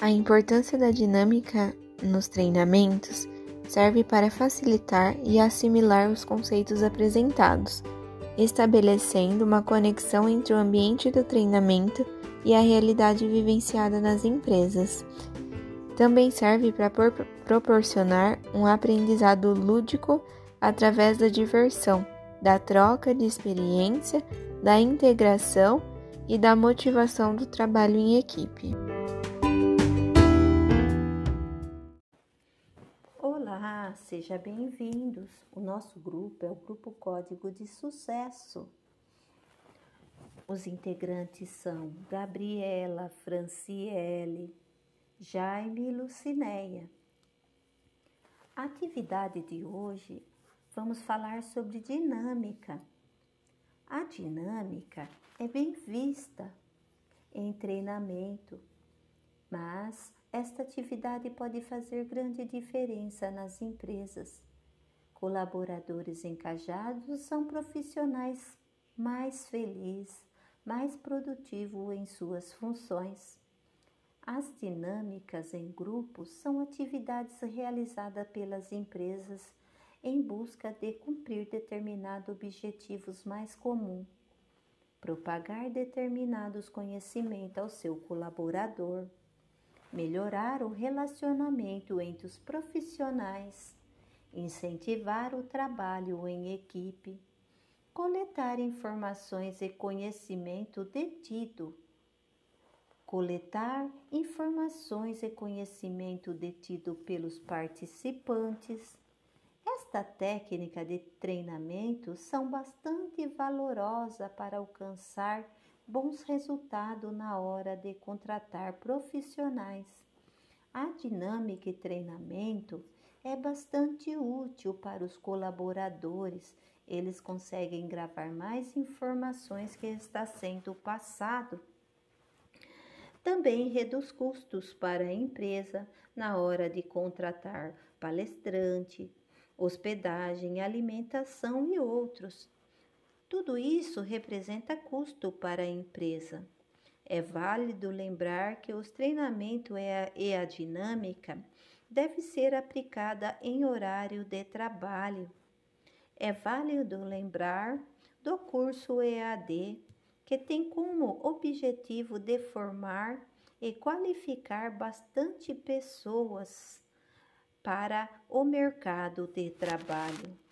A importância da dinâmica nos treinamentos serve para facilitar e assimilar os conceitos apresentados, estabelecendo uma conexão entre o ambiente do treinamento e a realidade vivenciada nas empresas. Também serve para proporcionar um aprendizado lúdico através da diversão, da troca de experiência, da integração e da motivação do trabalho em equipe. Olá, seja bem-vindos. O nosso grupo é o Grupo Código de Sucesso. Os integrantes são Gabriela, Franciele, Jaime e Lucinéia. Atividade de hoje vamos falar sobre dinâmica. A dinâmica é bem vista em treinamento, mas esta atividade pode fazer grande diferença nas empresas. Colaboradores engajados são profissionais mais felizes, mais produtivos em suas funções. As dinâmicas em grupos são atividades realizadas pelas empresas em busca de cumprir determinados objetivos mais comuns, propagar determinados conhecimentos ao seu colaborador, melhorar o relacionamento entre os profissionais, incentivar o trabalho em equipe, coletar informações e conhecimento detido coletar informações e conhecimento detido pelos participantes. Esta técnica de treinamento são bastante valorosa para alcançar bons resultados na hora de contratar profissionais. A dinâmica e treinamento é bastante útil para os colaboradores. Eles conseguem gravar mais informações que está sendo passado também reduz custos para a empresa na hora de contratar palestrante, hospedagem, alimentação e outros. Tudo isso representa custo para a empresa. É válido lembrar que os treinamentos e a dinâmica deve ser aplicada em horário de trabalho. É válido lembrar do curso EAD que tem como objetivo de formar e qualificar bastante pessoas para o mercado de trabalho.